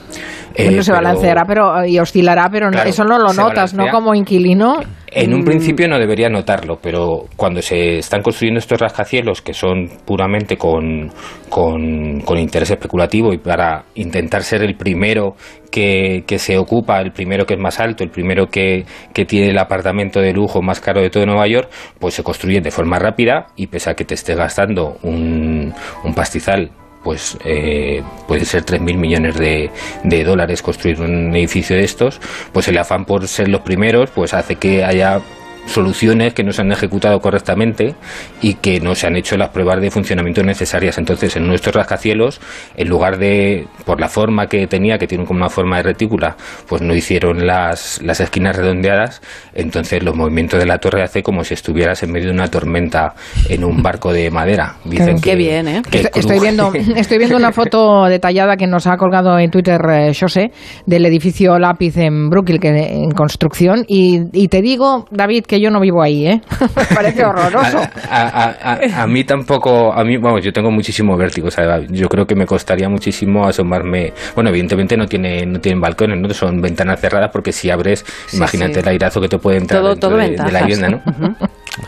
[SPEAKER 1] Eh, se balanceará pero, y oscilará, pero eso no lo notas, ¿no? Como inquilino.
[SPEAKER 31] En un mm. principio no debería notarlo, pero cuando se están construyendo estos rascacielos que son puramente con, con, interés especulativo y para intentar ser el primero que, que, se ocupa, el primero que es más alto, el primero que, que tiene el apartamento de lujo más caro de todo Nueva York, pues se construyen de forma rápida y pese a que te esté gastando un, un pastizal pues eh, puede ser 3.000 millones de, de, dólares construir un edificio de estos, pues el afán por ser los primeros pues hace que haya soluciones que no se han ejecutado correctamente y que no se han hecho las pruebas de funcionamiento necesarias. Entonces, en nuestros rascacielos, en lugar de, por la forma que tenía, que tiene como una forma de retícula, pues no hicieron las, las esquinas redondeadas, entonces los movimientos de la torre hace como si estuvieras en medio de una tormenta en un barco de madera.
[SPEAKER 1] Dicen Qué bien, ¿eh? estoy, viendo, estoy viendo una foto detallada que nos ha colgado en Twitter eh, José del edificio Lápiz en Brooklyn, que en construcción, y, y te digo, David, que yo no vivo ahí, ¿eh? Me parece horroroso.
[SPEAKER 31] A, mí tampoco, a mí, vamos, yo tengo muchísimo vértigo, yo creo que me costaría muchísimo asomarme. Bueno, evidentemente no tiene no tienen balcones, no son ventanas cerradas porque si abres, imagínate el airazo que te puede entrar dentro de, la vivienda, ¿no?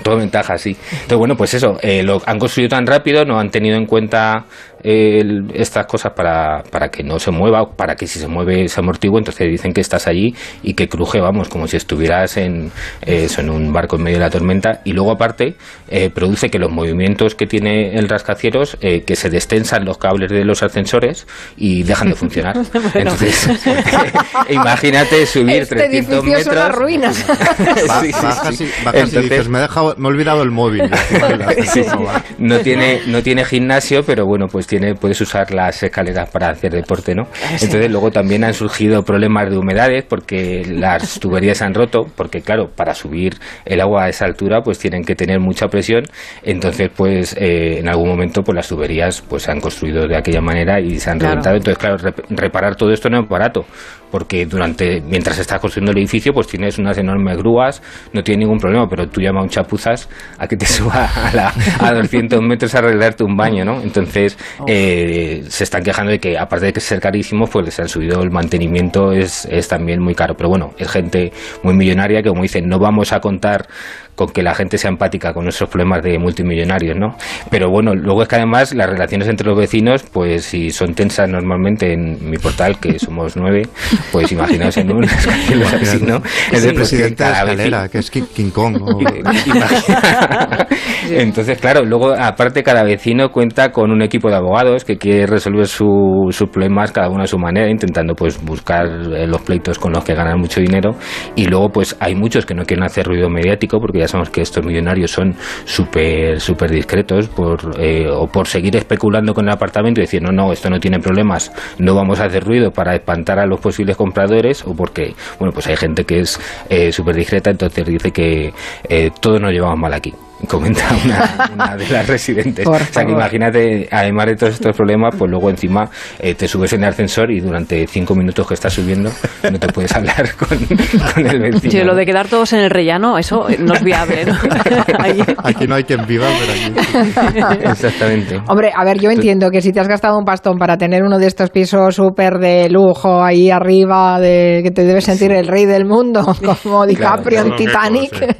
[SPEAKER 31] Todo ventaja, sí. Entonces, bueno, pues eso, eh, lo han construido tan rápido, no han tenido en cuenta estas cosas para, para que no se mueva, para que si se mueve se amortigue, entonces dicen que estás allí y que cruje, vamos, como si estuvieras en, en un barco en medio de la tormenta. Y luego, aparte, eh, produce que los movimientos que tiene el rascacielos, eh, que se destensan los cables de los ascensores y dejan de funcionar. Entonces, imagínate subir este 300 metros.
[SPEAKER 1] ruinas.
[SPEAKER 32] me, me he olvidado el móvil.
[SPEAKER 31] no, tiene, no tiene gimnasio, pero bueno, pues tiene, puedes usar las escaleras para hacer deporte, ¿no? Entonces luego también han surgido problemas de humedades porque las tuberías se han roto, porque claro, para subir el agua a esa altura pues tienen que tener mucha presión, entonces pues eh, en algún momento pues las tuberías pues se han construido de aquella manera y se han reventado, entonces claro, reparar todo esto no es barato, porque durante mientras estás construyendo el edificio pues tienes unas enormes grúas, no tiene ningún problema, pero tú llamas a un chapuzas a que te suba a, la, a 200 metros a arreglarte un baño, ¿no? Entonces eh, se están quejando de que aparte de que ser carísimo, pues les han subido el mantenimiento es, es también muy caro, pero bueno, es gente muy millonaria que como dicen, no vamos a contar con que la gente sea empática con nuestros problemas de multimillonarios, ¿no? Pero bueno, luego es que además las relaciones entre los vecinos, pues si son tensas normalmente en mi portal, que somos nueve, pues imaginaos en un
[SPEAKER 32] así, ¿no? Es el presidente de escalera, que es King Kong.
[SPEAKER 31] Entonces, claro, luego aparte cada vecino cuenta con un equipo de abogados que quiere resolver sus problemas cada uno a su manera, intentando pues buscar eh, los pleitos con los que ganan mucho dinero y luego pues hay muchos que no quieren hacer ruido mediático porque ya sabemos que estos millonarios son súper súper discretos por, eh, o por seguir especulando con el apartamento y decir, no, esto no tiene problemas, no vamos a hacer ruido para espantar a los posibles compradores o porque, bueno, pues hay gente que es eh, súper discreta, entonces dice que eh, todos nos llevamos mal aquí comenta una, de las residentes. o sea, que imagínate, además de todos estos problemas, pues luego encima eh, te subes en el ascensor y durante cinco minutos que estás subiendo no te puedes hablar con, el vecino.
[SPEAKER 33] Sí, lo de quedar todos en el rellano, eso no es viable. ¿no?
[SPEAKER 32] Aquí no hay quien viva, pero
[SPEAKER 31] aquí. Exactamente.
[SPEAKER 1] Hombre, a ver, yo entiendo que si te has gastado un pastón para tener uno de estos pisos súper de lujo ahí arriba, de que te debes sentir el rey del mundo, como DiCaprio en Titanic,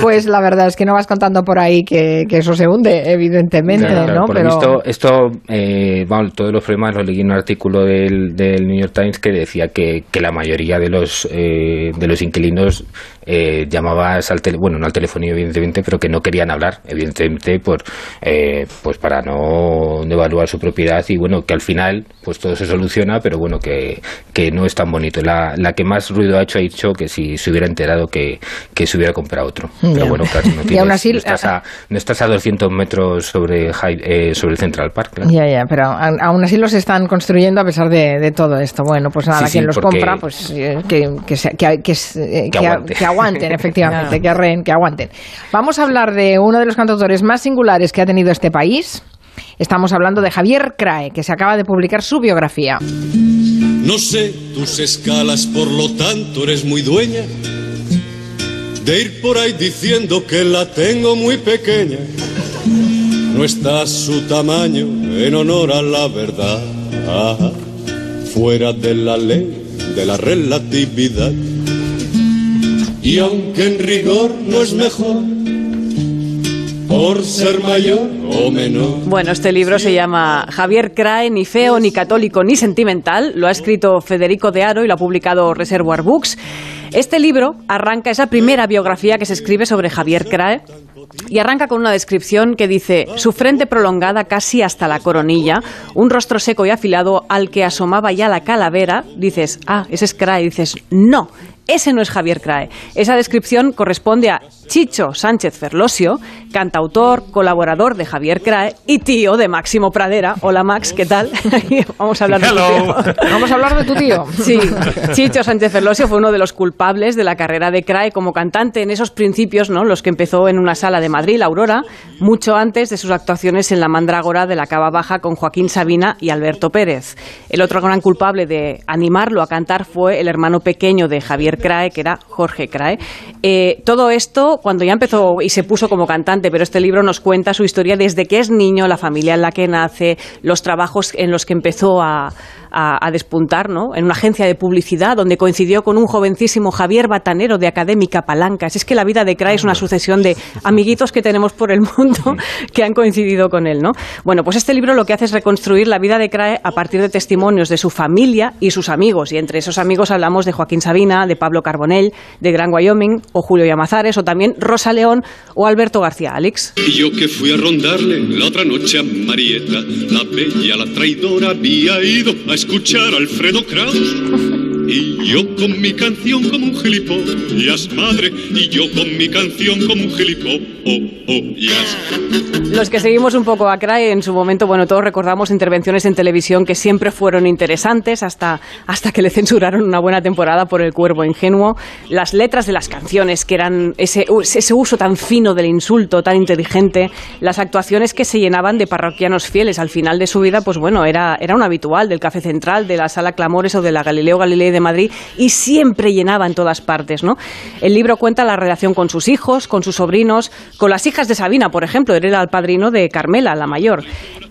[SPEAKER 1] pues la verdad es que no vas contando por ahí que, eso se hunde, evidentemente, ¿no?
[SPEAKER 31] Pero... Esto, esto eh, todos los problemas los leí en un artículo del, del New York Times que decía que, que la mayoría de los, eh, de los inquilinos eh, llamabas al teléfono, bueno, no al teléfono evidentemente, pero que no querían hablar, evidentemente, por, eh, pues para no devaluar su propiedad y bueno, que al final pues todo se soluciona, pero bueno, que, que no es tan bonito. La, la que más ruido ha hecho ha dicho que si se hubiera enterado que, que se hubiera comprado otro. Pero bueno, claro, no, tienes, no, estás a, no estás a 200 metros sobre, eh, sobre el Central Park. Claro.
[SPEAKER 1] Ya, ya, pero aún así los están construyendo a pesar de, de todo esto. Bueno, pues nada, quien los compra, pues que, que, que, que, que aguanten, efectivamente, que arreen, que aguanten. Vamos a hablar de uno de los cantautores más singulares que ha tenido este país. Estamos hablando de Javier Crae, que se acaba de publicar su biografía.
[SPEAKER 34] No sé tus escalas, por lo tanto eres muy dueña de ir por ahí diciendo que la tengo muy pequeña. No está su tamaño en honor a la verdad, fuera de la ley de la relatividad. Y aunque en rigor no es mejor por ser mayor o menor.
[SPEAKER 33] Bueno, este libro se llama Javier Crae, ni feo, ni católico, ni sentimental. Lo ha escrito Federico de Aro y lo ha publicado Reservoir Books. Este libro arranca esa primera biografía que se escribe sobre Javier Crae y arranca con una descripción que dice su frente prolongada casi hasta la coronilla, un rostro seco y afilado al que asomaba ya la calavera. Dices, ah, ese es Crae. Dices, no, ese no es Javier Crae. Esa descripción corresponde a Chicho Sánchez Ferlosio, cantautor, colaborador de Javier Crae y tío de Máximo Pradera. Hola Max, ¿qué tal? Vamos a hablar de tu tío.
[SPEAKER 1] Vamos a hablar de tu tío.
[SPEAKER 33] Sí, Chicho Sánchez Ferlosio fue uno de los culpables de la carrera de Crae como cantante en esos principios, ¿no? Los que empezó en una sala de Madrid, la Aurora, mucho antes de sus actuaciones en la Mandrágora de la Cava Baja con Joaquín Sabina y Alberto Pérez. El otro gran culpable de animarlo a cantar fue el hermano pequeño de Javier Crae, que era Jorge Crae. Eh, todo esto cuando ya empezó y se puso como cantante, pero este libro nos cuenta su historia desde que es niño, la familia en la que nace, los trabajos en los que empezó a, a, despuntar ¿no? en una agencia de publicidad donde coincidió con un jovencísimo Javier Batanero de Académica Palancas. Es que la vida de Crae es una sucesión de amiguitos que tenemos por el mundo que han coincidido con él. ¿no? Bueno, pues este libro lo que hace es reconstruir la vida de Crae a partir de testimonios de su familia y sus amigos. Y entre esos amigos hablamos de Joaquín Sabina, de Pablo Carbonell, de Gran Wyoming, o Julio Llamazares, o también Rosa León o Alberto García Alex.
[SPEAKER 34] Y yo que fui a rondarle la otra noche a Marieta, la bella, la traidora, había ido a escuchar a Alfredo Kraus.
[SPEAKER 35] y yo con mi canción como un gilipollas, madre, y yo con mi canción como un gilipollas.
[SPEAKER 33] Los que seguimos un poco a Crae en su momento, bueno, todos recordamos intervenciones en televisión que siempre fueron interesantes hasta, hasta que le censuraron una buena temporada por el cuervo ingenuo. Las letras de las canciones, que eran ese, ese uso tan fino del insulto, tan inteligente, las actuaciones que se llenaban de parroquianos fieles al final de su vida, pues bueno, era, era un habitual del Café Central, de la Sala Clamores o de la Galileo Galilei de Madrid y siempre llenaba en todas partes, ¿no? El libro cuenta la relación con sus hijos, con sus sobrinos, con las hijas de Sabina, por ejemplo, él era el padrino de Carmela, la mayor.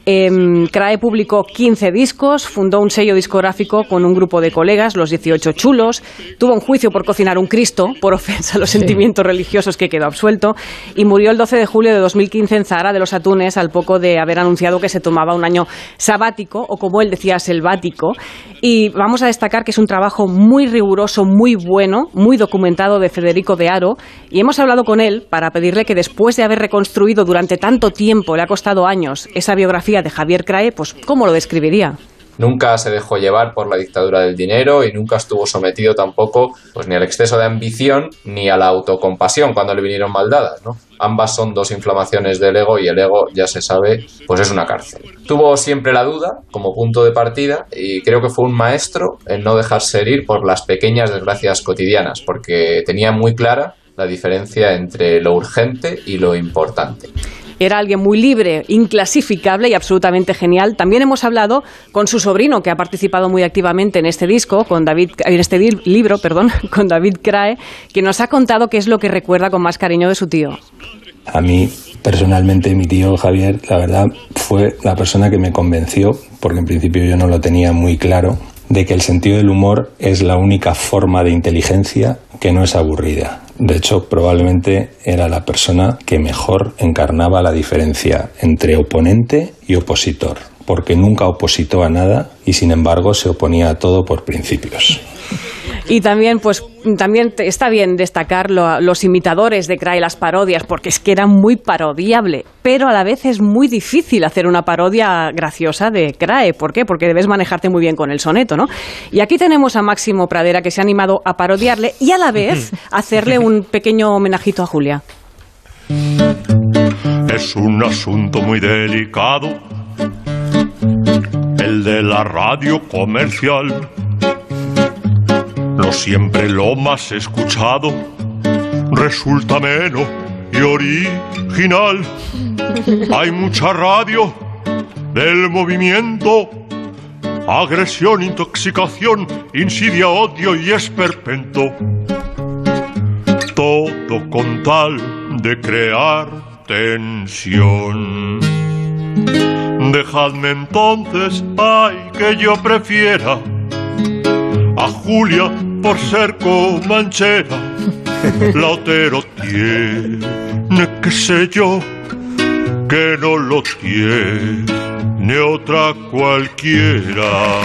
[SPEAKER 33] Eh, Crae publicó 15 discos, fundó un sello discográfico con un grupo de colegas, los 18 chulos, tuvo un juicio por cocinar un Cristo, por ofensa a los sentimientos religiosos que quedó absuelto, y murió el 12 de julio de 2015 en Zahara de los Atunes, al poco de haber anunciado que se tomaba un año sabático, o como él decía, selvático. Y vamos a destacar que es un trabajo muy riguroso, muy bueno, muy documentado de Federico de Aro, y hemos hablado con él para pedirle que después de haber reconstruido durante tanto tiempo, le ha costado años, esa biografía de Javier Crae, pues ¿cómo lo describiría?
[SPEAKER 36] Nunca se dejó llevar por la dictadura del dinero y nunca estuvo sometido tampoco pues, ni al exceso de ambición ni a la autocompasión cuando le vinieron maldadas. ¿no? Ambas son dos inflamaciones del ego y el ego, ya se sabe, pues es una cárcel. Tuvo siempre la duda como punto de partida y creo que fue un maestro en no dejarse herir por las pequeñas desgracias cotidianas porque tenía muy clara la diferencia entre lo urgente y lo importante.
[SPEAKER 33] Era alguien muy libre, inclasificable y absolutamente genial. También hemos hablado con su sobrino, que ha participado muy activamente en este disco, con David, en este libro, perdón, con David Crae, que nos ha contado qué es lo que recuerda con más cariño de su tío.
[SPEAKER 37] A mí, personalmente, mi tío Javier, la verdad, fue la persona que me convenció, porque en principio yo no lo tenía muy claro, de que el sentido del humor es la única forma de inteligencia que no es aburrida. De hecho, probablemente era la persona que mejor encarnaba la diferencia entre oponente y opositor, porque nunca opositó a nada y sin embargo se oponía a todo por principios.
[SPEAKER 33] Y también, pues, también está bien destacar los imitadores de Crae, las parodias, porque es que era muy parodiable, pero a la vez es muy difícil hacer una parodia graciosa de Crae. ¿Por qué? Porque debes manejarte muy bien con el soneto, ¿no? Y aquí tenemos a Máximo Pradera que se ha animado a parodiarle y a la vez hacerle un pequeño homenajito a Julia.
[SPEAKER 38] Es un asunto muy delicado, el de la radio comercial no siempre lo más escuchado resulta menos y original. Hay mucha radio del movimiento, agresión, intoxicación, insidia, odio y esperpento. Todo con tal de crear tensión. Dejadme entonces, ay, que yo prefiera a Julia por ser comanchera. La Otero tiene, que sé yo, que no lo tiene ni otra cualquiera.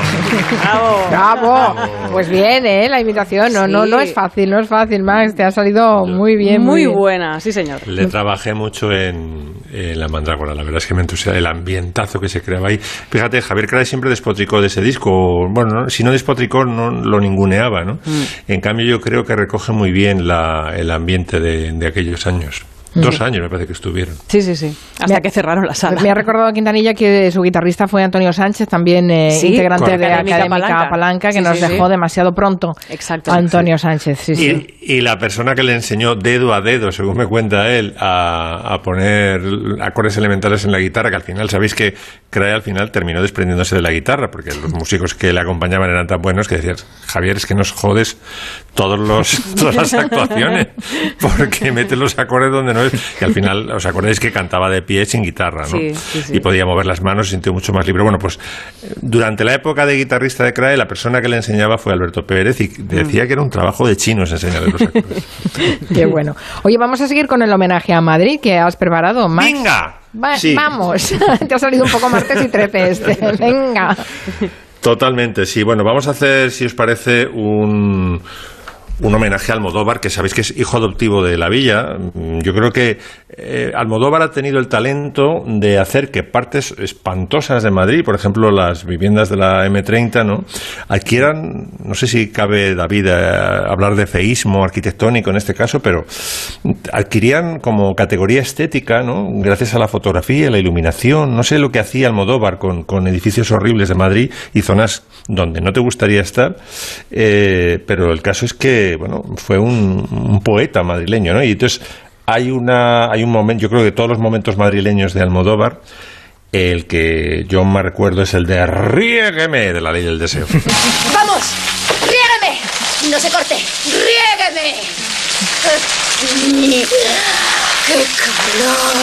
[SPEAKER 1] ¡Bravo! ¡Bravo! Pues bien, ¿eh? La invitación. No, no, no es fácil, no es fácil, Max. Te ha salido muy bien.
[SPEAKER 33] Muy, buena, sí, señor.
[SPEAKER 2] Le trabajé mucho en, La Mandrágora. La verdad es que me entusiasma el ambientazo que se creaba ahí. Fíjate, Javier Cray siempre despotricó de ese disco. Bueno, si no despotricó, no lo ninguneaba, ¿no? Mm. En cambio, yo creo que recoge muy bien la, el ambiente de, de aquellos años. Dos años me parece que estuvieron.
[SPEAKER 33] Sí, sí, sí. Hasta que cerraron la sala.
[SPEAKER 1] Me ha recordado Quintanilla que su guitarrista fue Antonio Sánchez, también eh, integrante de Académica Palanca, que nos dejó demasiado pronto.
[SPEAKER 33] Exacto.
[SPEAKER 1] Antonio Sánchez, sí, sí.
[SPEAKER 2] Y, la persona que le enseñó dedo a dedo, según me cuenta él, a, poner acordes elementales en la guitarra, que al final, sabéis que Crae al final terminó desprendiéndose de la guitarra, porque los músicos que le acompañaban eran tan buenos que decías, Javier, es que nos jodes todos los, todas las actuaciones, porque metes los acordes donde no que al final, ¿os acordáis que cantaba de pie sin guitarra, ¿no? Y podía mover las manos, se sintió mucho más libre. Bueno, pues durante la época de guitarrista de Crae, la persona que le enseñaba fue Alberto Pérez y decía que era un trabajo de chinos enseñarle los acordes.
[SPEAKER 1] Qué bueno. Oye, vamos a seguir con el homenaje a Madrid que has preparado, Max.
[SPEAKER 2] ¡Venga!
[SPEAKER 1] Vamos, te ha salido un poco martes y trece este. Venga.
[SPEAKER 2] Totalmente, sí. Bueno, vamos a hacer, si os parece, un un homenaje al Almodóvar, que sabéis que es hijo adoptivo de la villa. Yo creo que eh, Almodóvar ha tenido el talento de hacer que partes espantosas de Madrid, por ejemplo, las viviendas de la M30, ¿no? adquieran, no sé si cabe, David, eh, hablar de feísmo arquitectónico en este caso, pero adquirían como categoría estética, ¿no? gracias a la fotografía, la iluminación, no sé lo que hacía Almodóvar con, con edificios horribles de Madrid y zonas donde no te gustaría estar, eh, pero el caso es que, bueno, fue un, poeta madrileño, ¿no? Y entonces hay, una, hay un momento, yo creo que todos los momentos madrileños de Almodóvar, el que yo más recuerdo es el de Riégueme de la ley del deseo.
[SPEAKER 39] ¡Vamos! ¡Riégueme! ¡No se corte! ¡Riégueme! ¡Qué calor!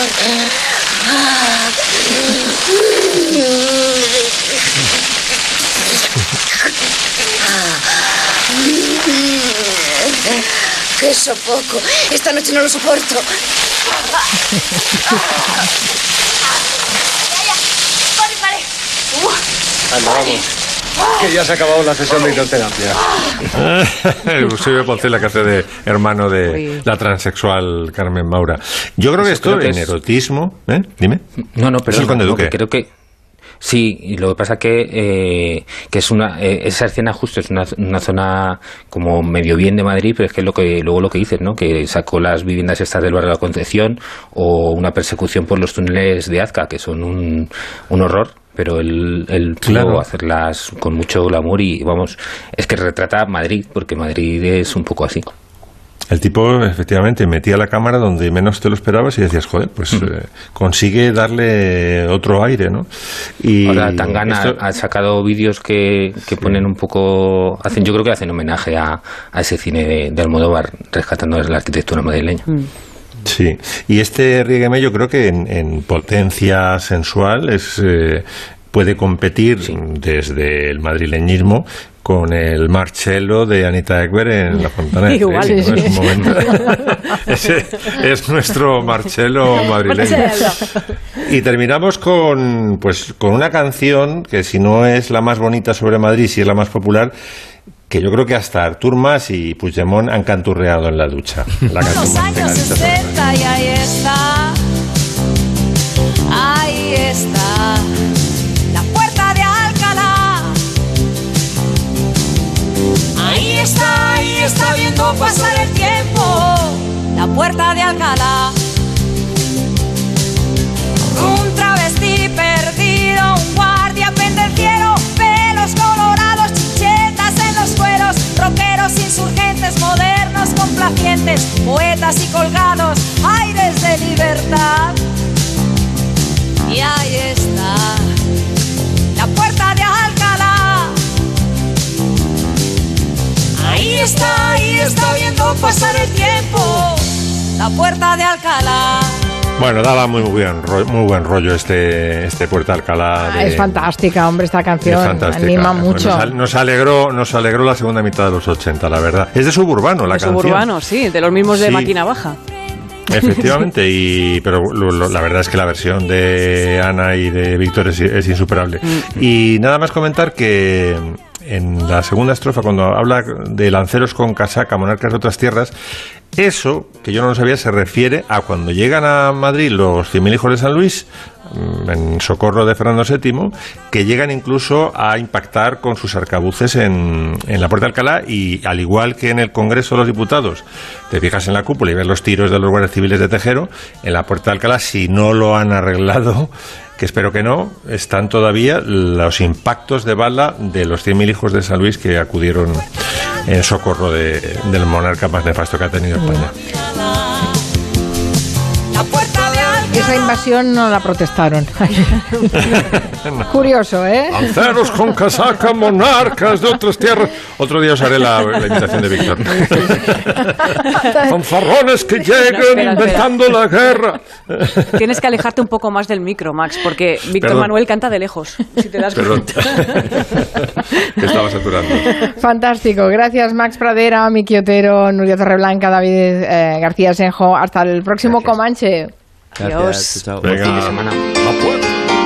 [SPEAKER 39] ¡Qué sofoco! Esta noche no lo soporto. Vale, vale.
[SPEAKER 40] Anda, vamos. Que ya se ha acabado la sesión de hidroterapia.
[SPEAKER 2] Eusebio Poncela, que hace de hermano de la transexual Carmen Maura. Yo creo que
[SPEAKER 31] Eso
[SPEAKER 2] esto
[SPEAKER 31] creo que
[SPEAKER 2] en
[SPEAKER 31] es-
[SPEAKER 2] erotismo... ¿eh? Dime.
[SPEAKER 31] No, no,
[SPEAKER 2] Es
[SPEAKER 31] pero
[SPEAKER 2] el Conde
[SPEAKER 31] no,
[SPEAKER 2] Duque.
[SPEAKER 31] que creo que sí, y lo que pasa que eh, que es una eh, esa escena justo es una, una zona como medio bien de Madrid, pero es que es lo que luego lo que dices, ¿no? Que sacó las viviendas estas del barrio de la Concepción o una persecución por los túneles de Azca, que son un, un horror. Pero él, él pudo
[SPEAKER 2] Claro.
[SPEAKER 31] hacerlas con mucho glamour y vamos, es que retrata Madrid, porque Madrid es un poco así.
[SPEAKER 2] El tipo, efectivamente, metía la cámara donde menos te lo esperabas y decías, joder, pues eh, consigue darle otro aire, ¿no? Y
[SPEAKER 31] Ahora Tangana
[SPEAKER 2] esto-
[SPEAKER 31] ha sacado vídeos que, que ponen un poco, hacen, yo creo que hacen homenaje a, a ese cine de, de Almodóvar, rescatando la arquitectura madrileña.
[SPEAKER 2] Sí, y este Riégueme yo creo que en, en potencia sensual es, eh, puede competir desde el madrileñismo con el Marcello de Anita Ekberg en La Fontana de
[SPEAKER 1] Igual,
[SPEAKER 2] ¿no?
[SPEAKER 1] sí.
[SPEAKER 2] Es un momento- Ese es nuestro Marcello madrileño. Y terminamos con, pues, con una canción que si no es la más bonita sobre Madrid, si es la más popular, que yo creo que hasta Artur Mas y Puigdemont han canturreado en la ducha. La canción
[SPEAKER 11] Los años
[SPEAKER 2] Mantegadista sobre Madrid.
[SPEAKER 11] 60 y ahí está, ahí está, viendo pasar el tiempo, la puerta de Alcalá. Un travesti perdido, un guardia pendenciero, pelos colorados, chichetas en los cueros, rockeros insurgentes, modernos complacientes, poetas y colgados, aires de libertad. Y ahí está, Ahí está, ahí está viendo pasar el tiempo, la puerta de Alcalá.
[SPEAKER 2] Bueno, daba muy buen, ro- muy buen rollo este, este Puerta Alcalá. de-
[SPEAKER 1] Es fantástica, hombre, esta
[SPEAKER 2] es
[SPEAKER 1] canción.
[SPEAKER 2] fantástica.
[SPEAKER 1] Anima mucho.
[SPEAKER 2] Nos, al- nos alegró, nos alegró la segunda mitad de los 80, la verdad. Es de suburbano la
[SPEAKER 33] De
[SPEAKER 2] canción.
[SPEAKER 33] suburbano, sí, de los mismos de máquina baja.
[SPEAKER 2] Efectivamente, y, pero lo- lo- la verdad es que la versión de Ana y de Víctor es, es insuperable.
[SPEAKER 33] Mm.
[SPEAKER 2] Y nada más comentar que en la segunda estrofa, cuando habla de lanceros con casaca, monarcas de otras tierras, eso, que yo no lo sabía, se refiere a cuando llegan a Madrid los 100.000 hijos de San Luis, en socorro de Fernando VII, que llegan incluso a impactar con sus arcabuces en, en la Puerta de Alcalá y al igual que en el Congreso de los Diputados, te fijas en la cúpula y ves los tiros de los guardias civiles de Tejero, en la Puerta de Alcalá, si no lo han arreglado, que espero que no, están todavía los impactos de bala de los 100.000 hijos de San Luis que acudieron en socorro de- del monarca más nefasto que ha tenido España.
[SPEAKER 1] Esa invasión no la protestaron. Curioso, ¿eh?
[SPEAKER 2] Lanceros con casaca, monarcas de otras tierras. Otro día os haré la, la invitación de Víctor. Fanfarrones que lleguen
[SPEAKER 33] espera.
[SPEAKER 2] inventando la guerra.
[SPEAKER 33] Tienes que alejarte un poco más del micro, Max, porque Víctor
[SPEAKER 2] Perdón.
[SPEAKER 33] Manuel canta de lejos, si te das
[SPEAKER 2] Perdón.
[SPEAKER 33] cuenta.
[SPEAKER 2] que estaba saturando.
[SPEAKER 1] Fantástico. Gracias, Max Pradera, Miki Otero, Nuria Torreblanca, David eh, García Senjo. Hasta el próximo Comanche.
[SPEAKER 3] Gracias,
[SPEAKER 1] Adiós.
[SPEAKER 3] chao.
[SPEAKER 2] Venga.
[SPEAKER 31] Fin de semana.